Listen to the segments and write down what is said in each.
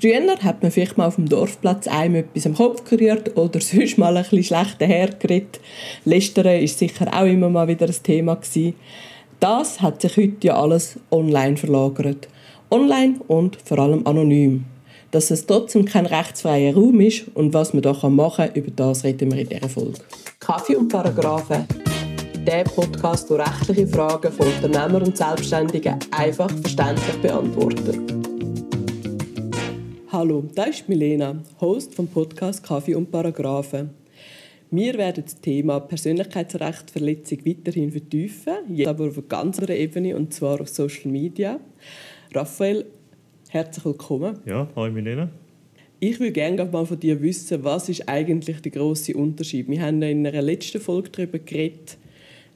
Früher hat man vielleicht mal auf dem Dorfplatz einem etwas am Kopf gerührt oder sonst mal ein bisschen schlecht hergeredet. Lästern ist sicher auch immer mal wieder ein Thema gewesen. Das hat sich heute ja alles online verlagert. Online und vor allem anonym. Dass es trotzdem kein rechtsfreier Raum ist und was man da machen kann, über das reden wir in dieser Folge. Kaffee und Paragraphen. Der Podcast, der rechtliche Fragen von Unternehmern und Selbstständigen einfach verständlich beantwortet. Hallo, das ist Milena, Host vom Podcast Kaffee und Paragraphen. Wir werden das Thema Persönlichkeitsrechtsverletzung weiterhin vertiefen, jetzt aber auf einer ganz anderen Ebene, und zwar auf Social Media. Raphael, herzlich willkommen. Ja, hallo Milena. Ich würde gerne mal von dir wissen, was ist eigentlich der große Unterschied? Wir haben in einer letzten Folge darüber geredet,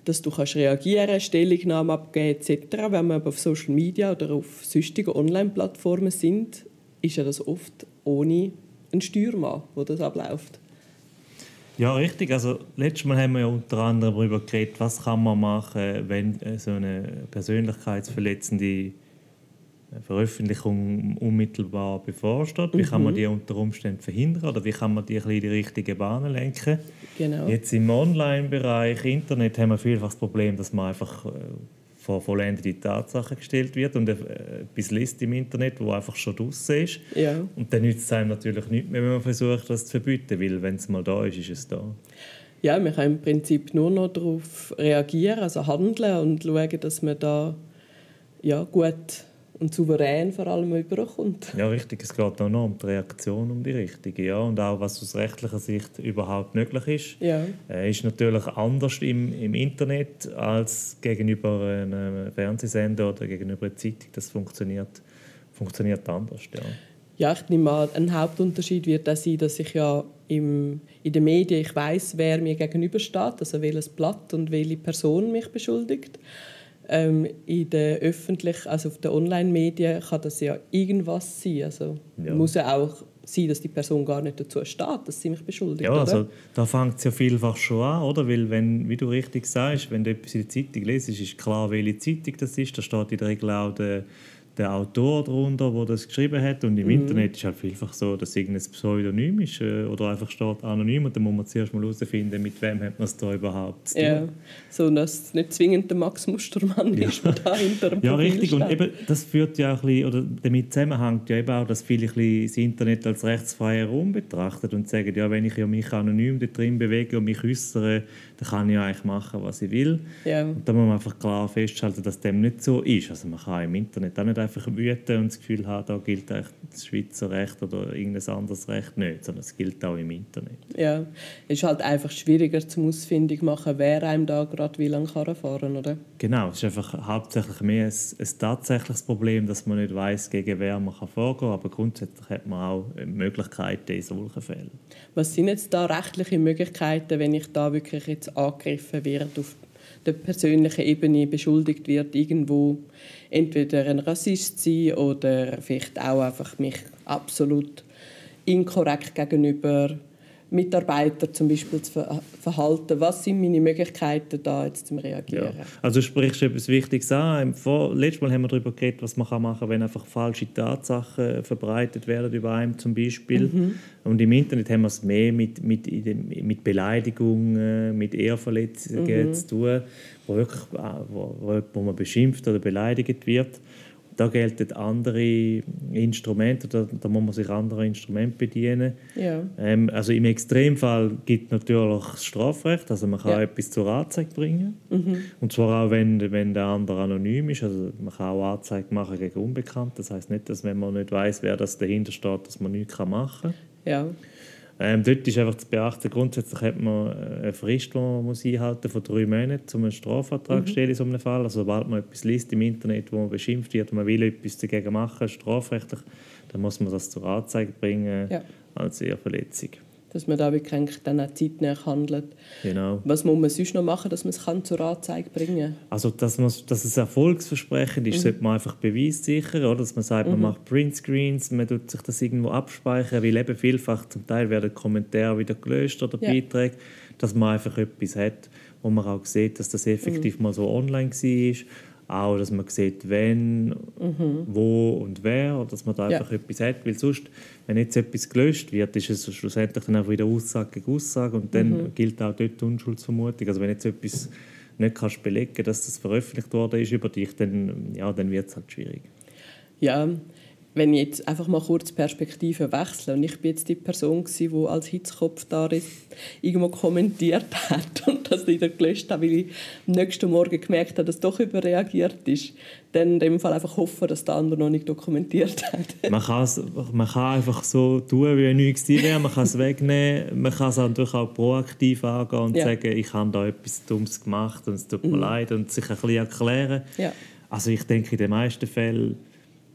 dass du kannst reagieren, Stellungnahmen abgeben etc. Wenn wir aber auf Social Media oder auf sonstigen Online-Plattformen sind, ist ja das oft ohne einen Steuermann, wo das abläuft. Ja, richtig. Also, letztes Mal haben wir ja unter anderem darüber geredet, was kann man machen, wenn äh, so eine persönlichkeitsverletzende Veröffentlichung unmittelbar bevorsteht. Wie kann man mhm. die unter Umständen verhindern oder wie kann man die in die richtige Bahn lenken? Genau. Jetzt im Online-Bereich, Internet, haben wir vielfach das Problem, dass man einfach äh, vor vollendete Tatsachen gestellt wird und etwas liest im Internet, wo einfach schon draußen ist. Ja. Und dann nützt es einem natürlich nicht mehr, wenn man versucht, das zu verbieten, weil wenn es mal da ist, ist es da. Ja, man kann im Prinzip nur noch darauf reagieren, also handeln und schauen, dass man da ja, gut und souverän vor allem überkommt. Ja, richtig. Es geht auch noch um die Reaktion, um die richtige. Ja. Und auch, was aus rechtlicher Sicht überhaupt möglich ist. Ja. Äh, ist natürlich anders im, im Internet als gegenüber einem Fernsehsender oder gegenüber einer Zeitung. Das funktioniert, funktioniert anders. Ja. Ja, ich nehme an, ein Hauptunterschied wird auch sein, dass ich ja im, in den Medien ich weiß, wer mir gegenübersteht, also welches Blatt und welche Person mich beschuldigt. Ähm, in den öffentlichen, also auf den Online-Medien kann das ja irgendwas sein. Also ja. muss ja auch sein, dass die Person gar nicht dazu steht, dass sie mich beschuldigt. Ja, also da fängt es ja vielfach schon an, oder? Weil wenn, wie du richtig sagst, wenn du etwas in der Zeitung liest, ist klar, welche Zeitung das ist. Da steht in der Regel auch der der Autor darunter, der das geschrieben hat. Und im mhm. Internet ist halt vielfach so, dass irgendein Pseudonym ist äh, oder einfach steht anonym und dann muss man zuerst mal herausfinden, mit wem hat man es da überhaupt zu tun. Ja, so dass es nicht zwingend der Max Mustermann ja. ist, der da hinter dem Ja, richtig. Steht. Und eben, das führt ja auch ein bisschen, oder damit zusammenhängt ja eben auch, dass viele das Internet als rechtsfreier Raum betrachten und sagen, ja, wenn ich ja mich anonym da drin bewege und mich äußere, dann kann ich ja eigentlich machen, was ich will. Ja. Und da muss man einfach klar festhalten, dass dem nicht so ist. Also man kann im Internet auch nicht einfach wüten und das Gefühl haben, da gilt das Schweizer Recht oder irgendein anderes Recht nicht, sondern es gilt auch im Internet. Ja, es ist halt einfach schwieriger zum Ausfindig machen, wer einem da gerade wie lange kann fahren oder? Genau, es ist einfach hauptsächlich mehr ein, ein tatsächliches Problem, dass man nicht weiß, gegen wer man kann vorgehen kann, aber grundsätzlich hat man auch Möglichkeiten in solchen Fällen. Was sind jetzt da rechtliche Möglichkeiten, wenn ich da wirklich jetzt angegriffen werde auf der persönlichen Ebene beschuldigt wird, irgendwo entweder ein Rassist zu sein oder vielleicht auch einfach mich absolut inkorrekt gegenüber Mitarbeiter zum Beispiel zu verhalten. Was sind meine Möglichkeiten, da jetzt zu reagieren? Ja. Also du sprichst etwas Wichtiges an. Vor, letztes Mal haben wir darüber geredet, was man machen kann, wenn einfach falsche Tatsachen verbreitet werden über einen zum Beispiel. Mhm. Und im Internet haben wir es mehr mit, mit, mit Beleidigungen, mit Ehrverletzungen mhm. zu tun, wo, wirklich, wo, wo man beschimpft oder beleidigt wird da gelten andere Instrumente, da, da muss man sich anderer Instrumente bedienen. Ja. Ähm, also im Extremfall gibt es natürlich das Strafrecht, also man kann ja. etwas zur Anzeige bringen. Mhm. Und zwar auch, wenn, wenn der andere anonym ist, also man kann auch Anzeige machen gegen Unbekannte. Das heißt nicht, dass wenn man nicht weiß, wer das dahinter steht, dass man nichts machen kann. Ja. Ähm, dort ist einfach zu beachten, grundsätzlich hat man äh, eine Frist, die man muss einhalten muss, von drei Monaten, um einen Strafvertrag mhm. zu stellen in so einem Fall. Also sobald man etwas liest im Internet, wo man beschimpft wird und man will etwas dagegen machen, strafrechtlich, dann muss man das zur Anzeige bringen ja. als Ehrverletzung dass man da wirklich dann auch zeitnah handelt. Genau. Was muss man sonst noch machen, dass man es kann zur Anzeige bringen kann? Also, dass, man, dass es erfolgsversprechend ist, mhm. sollte man einfach beweissichern, oder? dass man sagt, mhm. man macht Printscreens, man tut sich das irgendwo abspeichern, weil eben vielfach zum Teil werden Kommentare wieder gelöscht oder ja. Beiträge, dass man einfach etwas hat, wo man auch sieht, dass das effektiv mhm. mal so online war auch, dass man sieht, wenn, mhm. wo und wer, dass man da ja. einfach etwas hat, weil sonst, wenn jetzt etwas gelöscht wird, ist es schlussendlich dann auch wieder Aussage gegen Aussage und dann mhm. gilt auch dort die Unschuldsvermutung. Also wenn jetzt etwas nicht kannst belegen, dass das veröffentlicht worden ist über dich, dann, ja, dann wird es halt schwierig. Ja, wenn ich jetzt einfach mal kurz Perspektive wechsle und ich bin jetzt die Person gewesen, die als Hitzkopf da irgendwo kommentiert hat und das wieder gelöscht hat, weil ich am nächsten Morgen gemerkt habe, dass es doch überreagiert ist, dann in dem Fall einfach hoffen, dass der andere noch nicht dokumentiert hat. man, man kann einfach so tun, wie nichts wäre, man kann es wegnehmen, man kann es natürlich auch proaktiv angehen und ja. sagen, ich habe da etwas Dummes gemacht und es tut mir mhm. leid und sich ein bisschen erklären. Ja. Also ich denke, in den meisten Fällen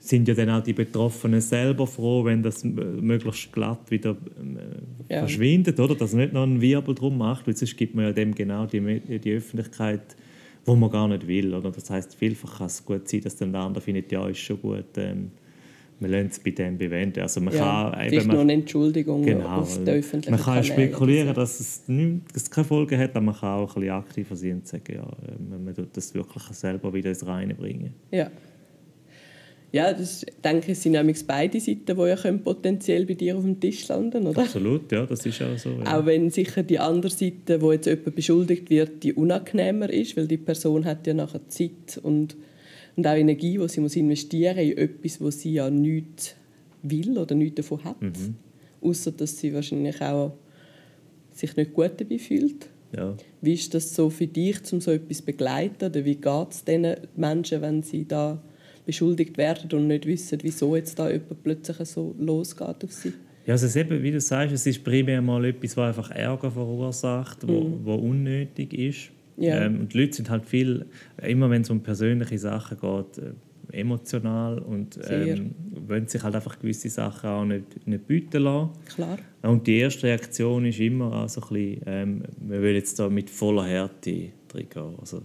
sind ja dann auch die Betroffenen selber froh, wenn das möglichst glatt wieder äh, ja. verschwindet, oder? Dass nicht noch einen Wirbel drum macht, weil sonst gibt man ja dem genau die, die Öffentlichkeit, wo man gar nicht will, oder? Das heißt, vielfach kann es gut sein, dass dann der andere findet, ja, ist schon gut, ähm, wir lassen es bei dem bewenden. Also man ja, kann eben, man, nur eine Entschuldigung genau, auf der öffentlichen Man kann spekulieren, dass es, nicht, dass es keine Folge hat, aber man kann auch ein bisschen aktiver sein und sagen, ja, man, man tut das wirklich selber wieder ins Reine bringen. Ja. Ja, das denke ich, sind nämlich beide Seiten, die ja potenziell bei dir auf dem Tisch landen, oder? Absolut, ja, das ist auch so. Ja. Auch wenn sicher die andere Seite, wo jetzt jemand beschuldigt wird, die unangenehmer ist, weil die Person hat ja nachher Zeit und, und auch Energie, die sie muss investieren in etwas, wo sie ja nichts will oder nichts davon hat. Mhm. Außer dass sie wahrscheinlich auch sich nicht gut dabei fühlt. Ja. Wie ist das so für dich, um so etwas zu begleiten? Oder wie geht es diesen Menschen, wenn sie da beschuldigt werden und nicht wissen, wieso jetzt da jemand plötzlich so losgeht auf sie. Ja, also eben, wie du sagst, es ist primär mal etwas, was einfach Ärger verursacht, wo, mm. wo unnötig ist. Ja. Ähm, und die Leute sind halt viel, immer wenn es um persönliche Sachen geht, äh, emotional und ähm, wollen sich halt einfach gewisse Sachen auch nicht, nicht bieten lassen. Klar. Und die erste Reaktion ist immer auch so ein bisschen, ähm, wir wollen jetzt da mit voller Härte drin gehen. Also,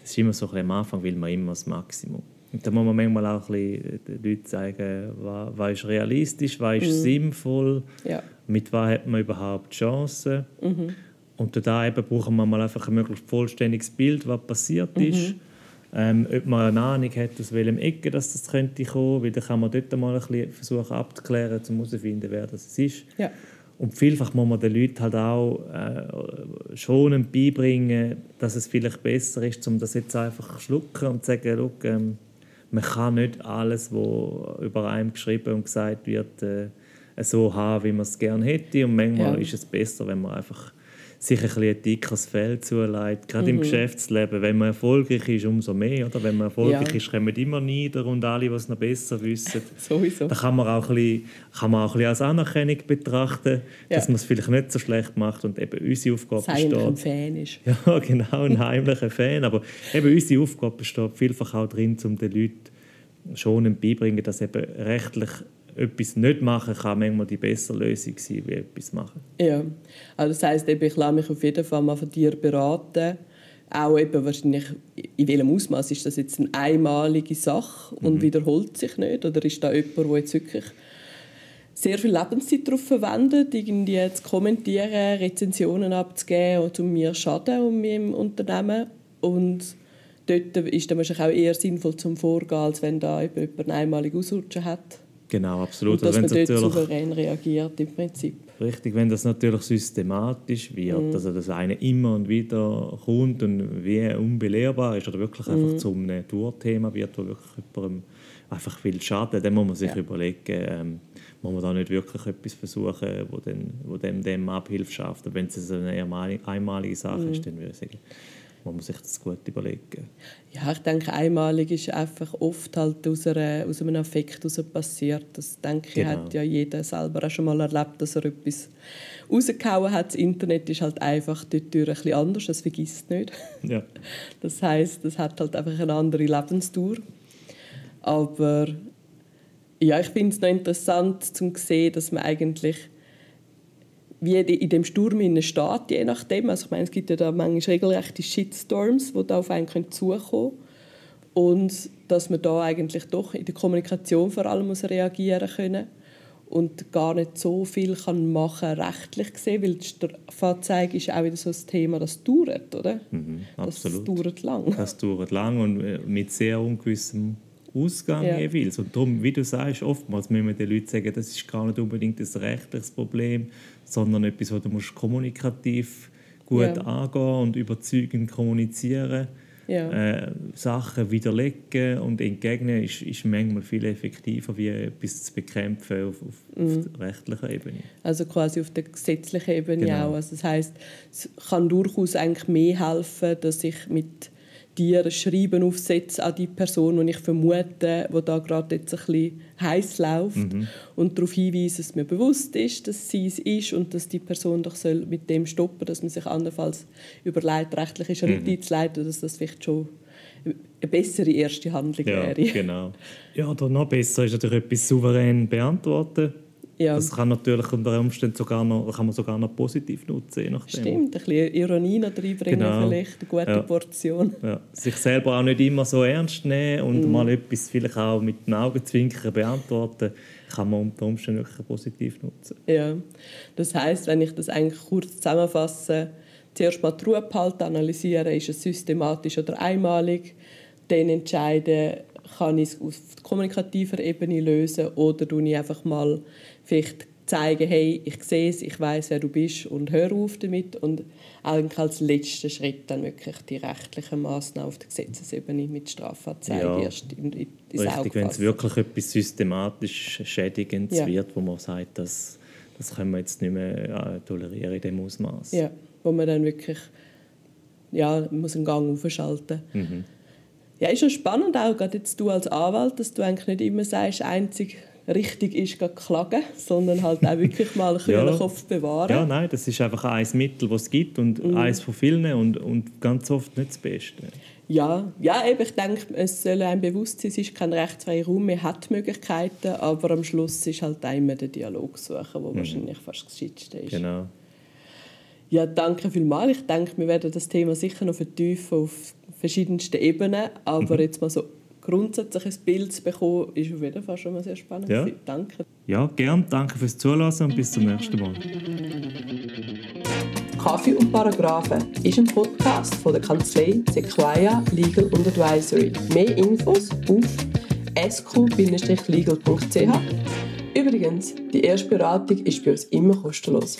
das ist immer so ein bisschen, am Anfang will man immer das Maximum. Und da muss man manchmal auch ein bisschen den Leuten zeigen, was, was ist realistisch, was ist mhm. sinnvoll, ja. mit was hat man überhaupt Chancen. Mhm. Und da eben brauchen wir mal einfach ein möglichst vollständiges Bild, was passiert mhm. ist. Ähm, ob man eine Ahnung hat, aus welchem Ecke das, das könnte kommen, weil dann kann man dort mal ein bisschen versuchen abzuklären, um herauszufinden, wer das ist. Ja. Und vielfach muss man den Leuten halt auch äh, schonend beibringen, dass es vielleicht besser ist, um das jetzt einfach zu schlucken und zu sagen, ähm, man kann nicht alles, was über einem geschrieben und gesagt wird, äh, so haben, wie man es gerne hätte. Und manchmal ja. ist es besser, wenn man einfach sich ein, ein dickeres Feld zulegt, gerade mhm. im Geschäftsleben. Wenn man erfolgreich ist, umso mehr. Oder? Wenn man erfolgreich ja. ist, kommen immer nieder und alle, die es noch besser wissen. Sowieso. Da kann man auch ein bisschen, kann man auch ein bisschen als Anerkennung betrachten, ja. dass man es vielleicht nicht so schlecht macht und eben unsere Aufgabe Sei besteht... ein Fan ist. Ja, genau, ein heimlicher Fan. Aber eben unsere Aufgabe besteht vielfach auch darin, um den Leuten schon beibringen, dass eben rechtlich etwas nicht machen kann manchmal die bessere Lösung sein, wie etwas machen. Ja, also das heisst, ich lasse mich auf jeden Fall mal von dir beraten. Auch eben wahrscheinlich, in welchem Ausmaß ist das jetzt eine einmalige Sache und mhm. wiederholt sich nicht? Oder ist da jemand, der jetzt wirklich sehr viel Lebenszeit darauf verwendet, irgendwie zu kommentieren, Rezensionen abzugeben und um mir schaden um meinem Unternehmen und dort ist es wahrscheinlich auch eher sinnvoll zum Vorgehen, als wenn da jemand eine einmalige Ausrutsche hat. Genau, absolut. Und dass also, man dort souverän reagiert im Prinzip. Richtig, wenn das natürlich systematisch wird, mhm. also dass eine immer und wieder kommt und wie unbelehrbar ist oder wirklich einfach mhm. zu einem Tourthema wird, wo wirklich jemandem einfach viel schaden, dann muss man sich ja. überlegen, ähm, muss man da nicht wirklich etwas versuchen, wo, dann, wo dem, dem Abhilfe schafft. Und wenn es eine einmalige Sache mhm. ist, dann würde ich sagen, muss man sich das gut überlegen. Ja, ich denke, einmalig ist einfach oft halt aus, einer, aus einem Affekt heraus passiert. Das denke genau. ich, hat ja jeder selber auch schon mal erlebt, dass er etwas rausgehauen hat. Das Internet ist halt einfach dort ein bisschen anders, das vergisst nicht. Ja. Das heißt, das hat halt einfach eine andere Lebensdauer. Aber ja, ich finde es noch interessant zu sehen, dass man eigentlich wie in dem Sturm in steht, je nachdem. Also ich meine, es gibt ja da manchmal regelrechte Shitstorms, die da auf einen zukommen können. Und dass man da eigentlich doch in der Kommunikation vor allem muss reagieren können. und gar nicht so viel kann machen rechtlich gesehen, weil die Strafanzeige ist auch wieder so ein Thema, das dauert, oder? Mhm, absolut. Das dauert lang. Das dauert lang und äh, mit sehr ungewissem Ausgang Ja. jeweils. Und darum, wie du sagst, oftmals müssen wir den Leuten sagen, das ist gar nicht unbedingt ein rechtliches Problem, sondern etwas, das du musst kommunikativ gut Ja. angehen und überzeugend kommunizieren Ja. äh, Sachen widerlegen und entgegnen ist, ist manchmal viel effektiver, wie etwas zu bekämpfen auf, auf, Mhm. auf rechtlichen Ebene. Also quasi auf der gesetzlichen Ebene Genau. auch. Also das heißt, es kann durchaus eigentlich mehr helfen, dass ich mit dir ein Schreiben aufsetze an die Person, die ich vermute, wo da gerade jetzt ein bisschen heiß läuft Mhm. und darauf hinweise, dass mir bewusst ist, dass sie es ist und dass die Person doch soll mit dem stoppen, dass man sich andernfalls überlegt, rechtliche Schritte Mhm. einzuleiten, dass das vielleicht schon eine bessere erste Handlung Ja, wäre. genau. Ja, oder noch besser ist natürlich etwas souverän beantworten. Ja. Das kann natürlich unter Umständen sogar noch, kann man sogar noch positiv nutzen, je nachdem. Stimmt, ein bisschen Ironie noch reinbringen Genau. vielleicht, eine gute Ja. Portion. Ja, sich selber auch nicht immer so ernst nehmen und Mhm. mal etwas vielleicht auch mit dem Augenzwinkern beantworten, kann man unter Umständen wirklich positiv nutzen. Ja, das heißt, wenn ich das eigentlich kurz zusammenfasse, zuerst mal die Ruhe behalten, analysieren, ist es systematisch oder einmalig, dann entscheiden, kann ich es auf kommunikativer Ebene lösen oder tue ich einfach mal vielleicht zeigen, hey, ich sehe es, ich weiß, wer du bist und hör auf damit und eigentlich als letzten Schritt dann wirklich die rechtlichen Maßnahmen auf der Gesetzesebene mit Strafanzeige Ja. erst in, in, ins Auge Richtig, wenn es wirklich etwas systematisch Schädigendes Ja. wird, wo man sagt, das, das können wir jetzt nicht mehr äh, tolerieren in dem Ausmaß. Ja, wo man dann wirklich ja, muss einen Gang aufschalten. Mhm. Ja, ist schon spannend auch, gerade jetzt du als Anwalt, dass du eigentlich nicht immer sagst, einzig richtig ist klagen, sondern halt auch wirklich mal einen kühlen Ja. Kopf bewahren. Ja, nein, das ist einfach ein Mittel, das es gibt und Mhm. eins von vielen und, und ganz oft nicht das Beste. Ja, ja eben, ich denke, es soll einem bewusst sein, es ist kein rechtsfreier Raum, man hat Möglichkeiten, aber am Schluss ist halt immer der Dialog suchen, der wahrscheinlich fast das Gescheiteste ist. Mhm. Genau. Ja, danke vielmals. Ich denke, wir werden das Thema sicher noch vertiefen auf verschiedensten Ebenen, aber Mhm. jetzt mal so grundsätzlich ein Bild zu bekommen, ist auf jeden Fall schon mal sehr spannend. Ja. Danke. Ja, gern. Danke fürs Zuhören und bis zum nächsten Mal. Kaffee und Paragraphen ist ein Podcast von der Kanzlei Sequoia Legal und Advisory. Mehr Infos auf sq-legal.ch. Übrigens, die erste Beratung ist bei uns immer kostenlos.